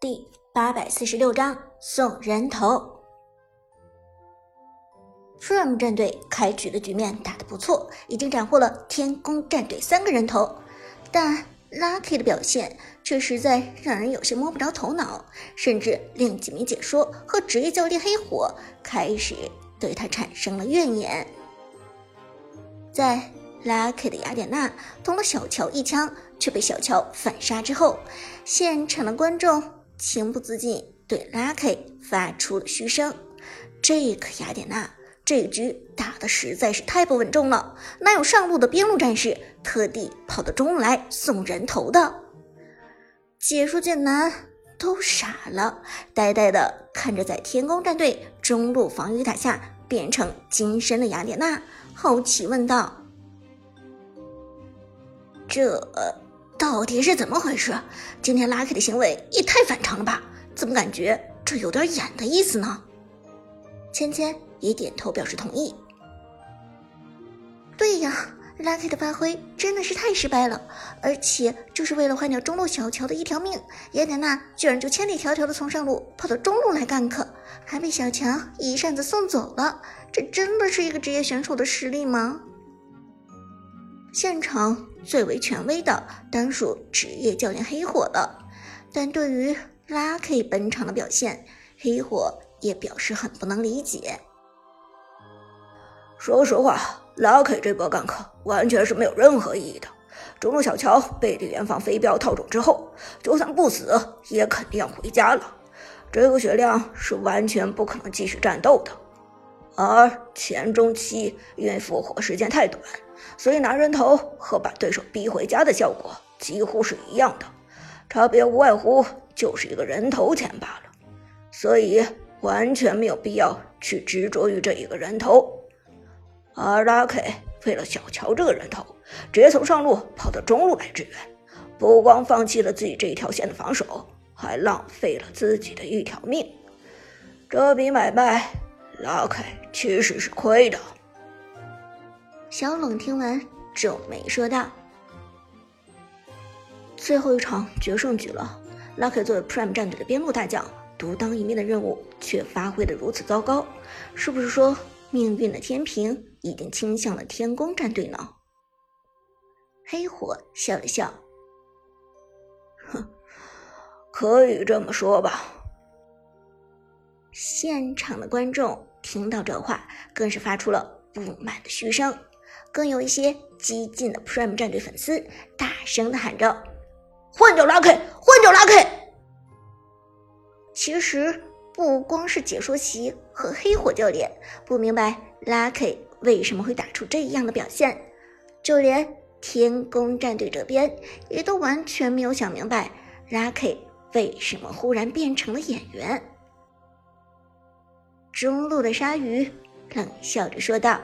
第八百四十六章送人头。Prime 战队开局的局面打得不错，已经斩获了天宫战队三个人头，但 Lucky 的表现却实在让人有些摸不着头脑，甚至令几名解说和职业教练黑火开始对他产生了怨言。在 Lucky 的雅典娜捅了小乔一枪，却被小乔反杀之后，现场的观众。情不自禁对 Lucky 发出了嘘声。这个雅典娜这局打的实在是太不稳重了，哪有上路的边路战士特地跑到中路来送人头的？解说见难都傻了，呆呆的看着在天宫战队中路防御塔下变成金身的雅典娜，好奇问道：“这？”到底是怎么回事？今天 Lucky 的行为也太反常了吧？怎么感觉这有点演的意思呢？芊芊也点头表示同意。对呀，Lucky 的发挥真的是太失败了，而且就是为了换掉中路小乔的一条命，雅典娜居然就千里迢迢的从上路跑到中路来干克，还被小乔一扇子送走了。这真的是一个职业选手的实力吗？现场最为权威的当属职业教练黑火了，但对于 Lucky 本场的表现，黑火也表示很不能理解。说实话，Lucky 这波 gank 完全是没有任何意义的。中路小乔被李元芳飞镖套中之后，就算不死也肯定要回家了，这个血量是完全不可能继续战斗的。而前中期因为复活时间太短。所以拿人头和把对手逼回家的效果几乎是一样的，差别无外乎就是一个人头钱罢了。所以完全没有必要去执着于这一个人头。而 Lucky 为了小乔这个人头，直接从上路跑到中路来支援，不光放弃了自己这一条线的防守，还浪费了自己的一条命。这笔买卖，Lucky 其实是亏的。小冷听完，皱眉说道：“最后一场决胜局了，Lucky 作为 Prime 战队的边路大将，独当一面的任务却发挥的如此糟糕，是不是说命运的天平已经倾向了天宫战队呢？”黑火笑了笑：“哼，可以这么说吧。”现场的观众听到这话，更是发出了不满的嘘声。更有一些激进的 Prime 战队粉丝大声的喊着：“换掉 Lucky，换掉 Lucky！” 其实不光是解说席和黑火教练不明白 Lucky 为什么会打出这样的表现，就连天宫战队这边也都完全没有想明白 Lucky 为什么忽然变成了演员。中路的鲨鱼冷笑着说道。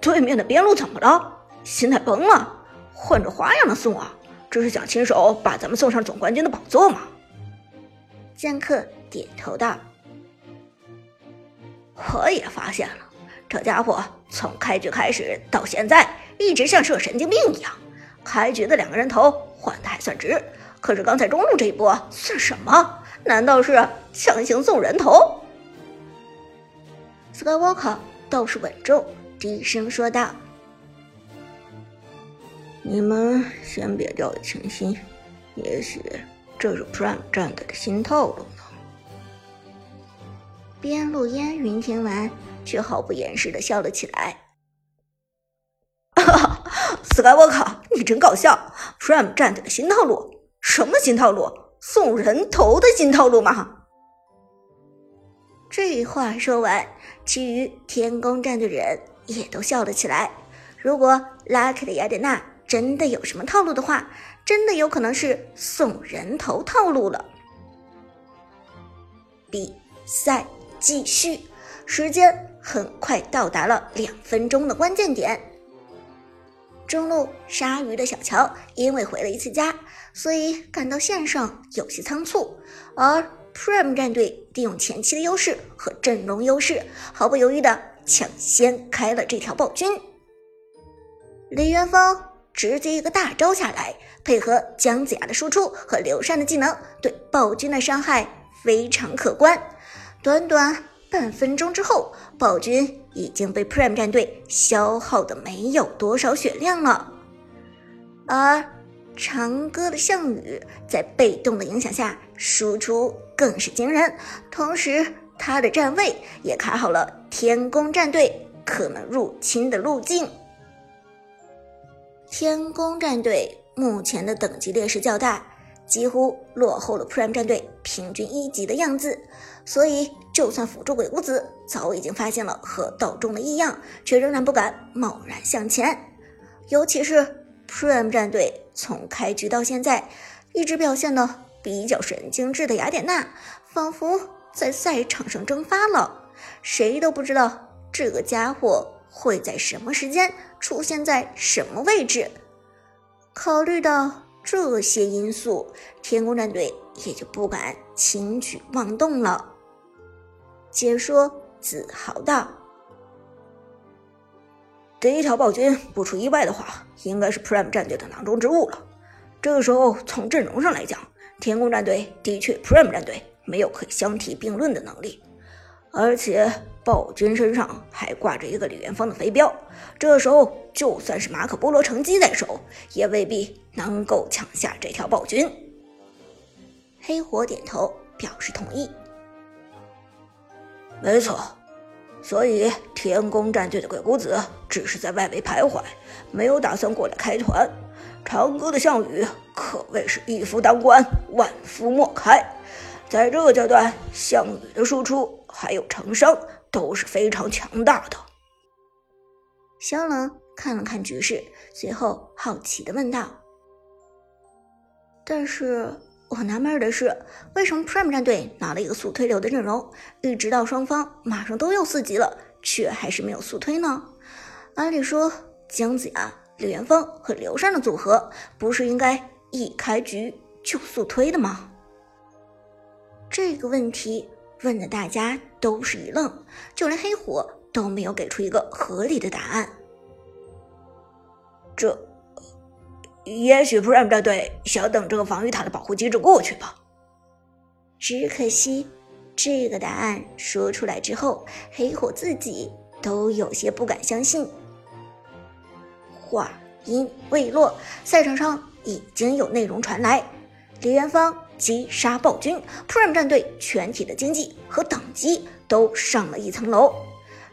对面的边路怎么了？心态崩了？换着花样的送啊？这是想亲手把咱们送上总冠军的宝座吗？剑客点头道：“我也发现了，这家伙从开局开始到现在，一直像是个神经病一样。开局的两个人头换的还算值，可是刚才中路这一波算什么？难道是强行送人头？”Skywalker 倒是稳重。低声说道：“你们先别掉以轻心，也许这是 Prime 战队的新套路呢。”边路烟云听完，却毫不掩饰的笑了起来：“哈 哈，Skywalker，你真搞笑！Prime 战队的新套路？什么新套路？送人头的新套路吗？”这话说完，其余天宫战队人。也都笑了起来。如果 Lucky 的雅典娜真的有什么套路的话，真的有可能是送人头套路了。比赛继续，时间很快到达了两分钟的关键点。中路鲨鱼的小乔因为回了一次家，所以赶到线上有些仓促，而 Prime 战队利用前期的优势和阵容优势，毫不犹豫的。抢先开了这条暴君，李元芳直接一个大招下来，配合姜子牙的输出和刘禅的技能，对暴君的伤害非常可观。短短半分钟之后，暴君已经被 Prime 战队消耗的没有多少血量了，而长歌的项羽在被动的影响下输出更是惊人，同时他的站位也卡好了天宫战队可能入侵的路径。天宫战队目前的等级劣势较大，几乎落后了 Prime 战队平均一级的样子，所以就算辅助鬼谷子早已经发现了和道中的异样，却仍然不敢贸然向前。尤其是 Prime 战队从开局到现在一直表现的比较神经质的雅典娜，仿佛在赛场上蒸发了，谁都不知道这个家伙。会在什么时间出现在什么位置？考虑到这些因素，天宫战队也就不敢轻举妄动了。解说自豪道：“第一条暴君，不出意外的话，应该是 Prime 战队的囊中之物了。这个时候，从阵容上来讲，天宫战队的确 Prime 战队没有可以相提并论的能力，而且。”暴君身上还挂着一个李元芳的飞镖，这时候就算是马可波罗乘机在手，也未必能够抢下这条暴君。黑火点头表示同意。没错，所以天宫战队的鬼谷子只是在外围徘徊，没有打算过来开团。长歌的项羽可谓是一夫当关，万夫莫开，在这个阶段，项羽的输出还有成伤。都是非常强大的。萧冷看了看局势，随后好奇的问道：“但是我很纳闷的是，为什么 Prime 战队拿了一个速推流的阵容，一直到双方马上都要四级了，却还是没有速推呢？按理说，姜子牙、李元芳和刘禅的组合，不是应该一开局就速推的吗？”这个问题。问的大家都是一愣，就连黑火都没有给出一个合理的答案。这，也许 Prime 战队想等这个防御塔的保护机制过去吧。只可惜，这个答案说出来之后，黑火自己都有些不敢相信。话音未落，赛场上已经有内容传来，李元芳。击杀暴君，Prime 战队全体的经济和等级都上了一层楼。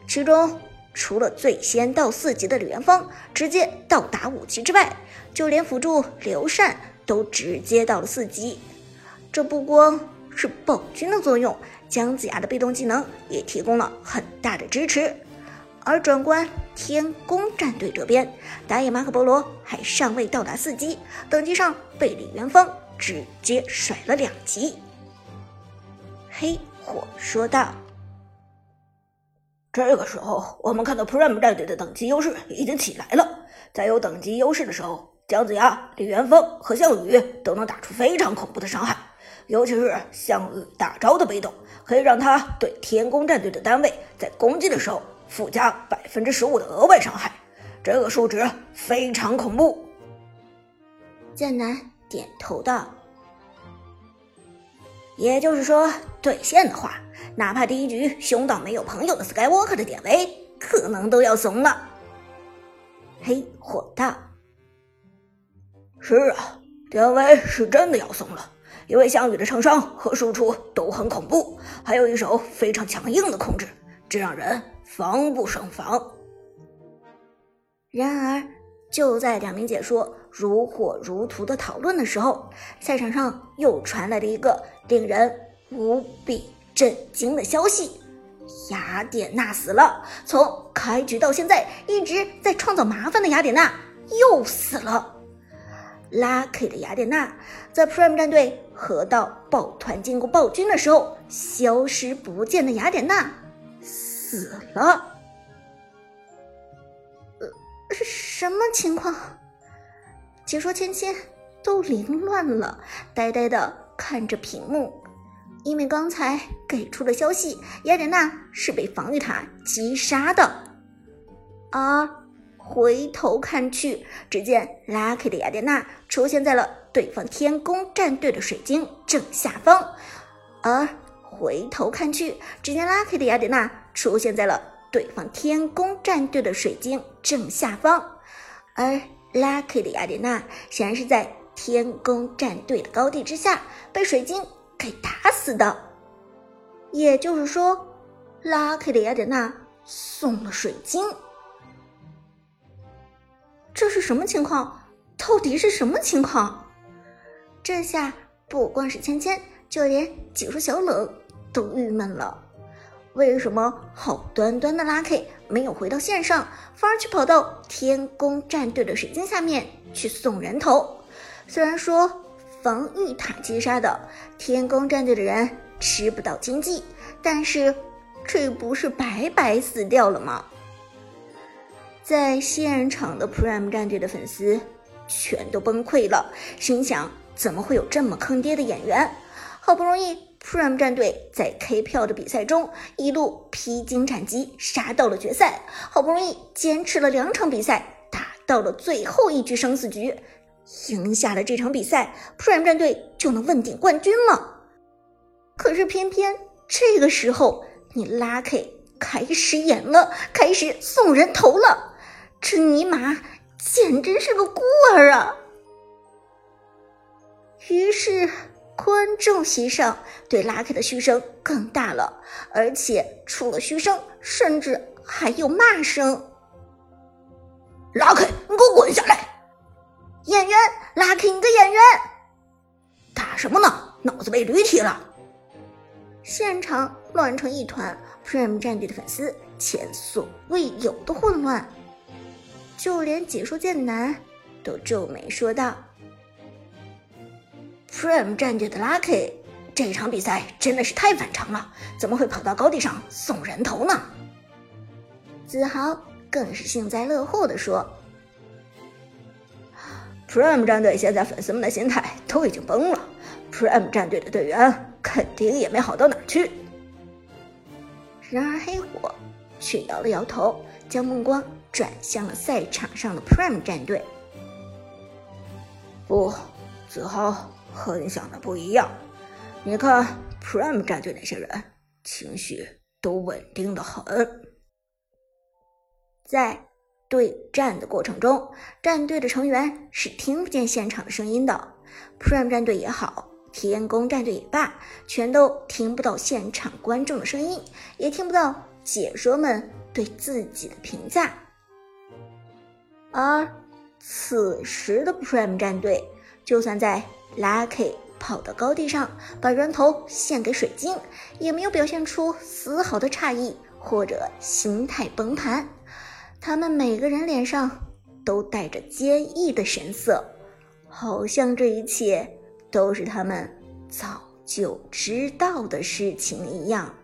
其中，除了最先到四级的李元芳直接到达五级之外，就连辅助刘禅都直接到了四级。这不光是暴君的作用，姜子牙的被动技能也提供了很大的支持。而转观天宫战队这边，打野马可波罗还尚未到达四级，等级上被李元芳。直接甩了两级。黑火说道：“这个时候，我们看到 Prime 战队的等级优势已经起来了。在有等级优势的时候，姜子牙、李元芳和项羽都能打出非常恐怖的伤害。尤其是项羽大招的被动，可以让他对天宫战队的单位在攻击的时候附加百分之十五的额外伤害。这个数值非常恐怖。”剑南。点头道：“也就是说，对线的话，哪怕第一局凶到没有朋友的 Skywalker 的典韦，可能都要怂了。”黑火道：“是啊，典韦是真的要怂了，因为项羽的成伤和输出都很恐怖，还有一手非常强硬的控制，这让人防不胜防。”然而。就在两名解说如火如荼的讨论的时候，赛场上又传来了一个令人无比震惊的消息：雅典娜死了！从开局到现在一直在创造麻烦的雅典娜又死了。Lucky 的雅典娜在 Prime 战队河道抱团进攻暴君的时候消失不见的雅典娜死了。是什么情况？解说芊芊都凌乱了，呆呆的看着屏幕，因为刚才给出的消息，雅典娜是被防御塔击杀的，而回头看去，只见 Lucky 的雅典娜出现在了对方天宫战队的水晶正下方，而回头看去，只见 Lucky 的雅典娜出现在了对方天宫战队的水晶正下方，而 Lucky 的雅典娜显然是在天宫战队的高地之下被水晶给打死的，也就是说，Lucky 的雅典娜送了水晶。这是什么情况？到底是什么情况？这下不光是芊芊，就连解说小冷都郁闷了。为什么好端端的 Lucky 没有回到线上，反而去跑到天宫战队的水晶下面去送人头？虽然说防御塔击杀的天宫战队的人吃不到经济，但是这不是白白死掉了吗？在现场的 Prime 战队的粉丝全都崩溃了，心想：怎么会有这么坑爹的演员？好不容易 Prime 战队在 K 票的比赛中一路披荆斩棘，杀到了决赛，好不容易坚持了两场比赛，打到了最后一局生死局，赢下了这场比赛，Prime 战队就能问鼎冠军了。可是偏偏这个时候，你 Lucky 开始演了，开始送人头了。这尼玛简直是个孤儿啊！于是观众席上对拉 K 的嘘声更大了，而且除了嘘声，甚至还有骂声。拉 K，你给我滚下来！演员，拉 K，你个演员，打什么呢？脑子被驴踢了！现场乱成一团，Prime 战队的粉丝前所未有的混乱。就连解说剑南都皱眉说道：“Prime 战队的 Lucky，这场比赛真的是太反常了，怎么会跑到高地上送人头呢？”子豪更是幸灾乐祸的说：“Prime 战队现在粉丝们的心态都已经崩了，Prime 战队的队员肯定也没好到哪去。”然而黑火却摇了摇头，将目光。转向了赛场上的 Prime 战队。不，子豪和你想的不一样。你看 Prime 战队那些人，情绪都稳定的很。在对战的过程中，战队的成员是听不见现场的声音的。Prime 战队也好，天宫战队也罢，全都听不到现场观众的声音，也听不到解说们对自己的评价。而此时的 Prime 战队，就算在 Lucky 跑到高地上把人头献给水晶，也没有表现出丝毫的诧异或者心态崩盘。他们每个人脸上都带着坚毅的神色，好像这一切都是他们早就知道的事情一样。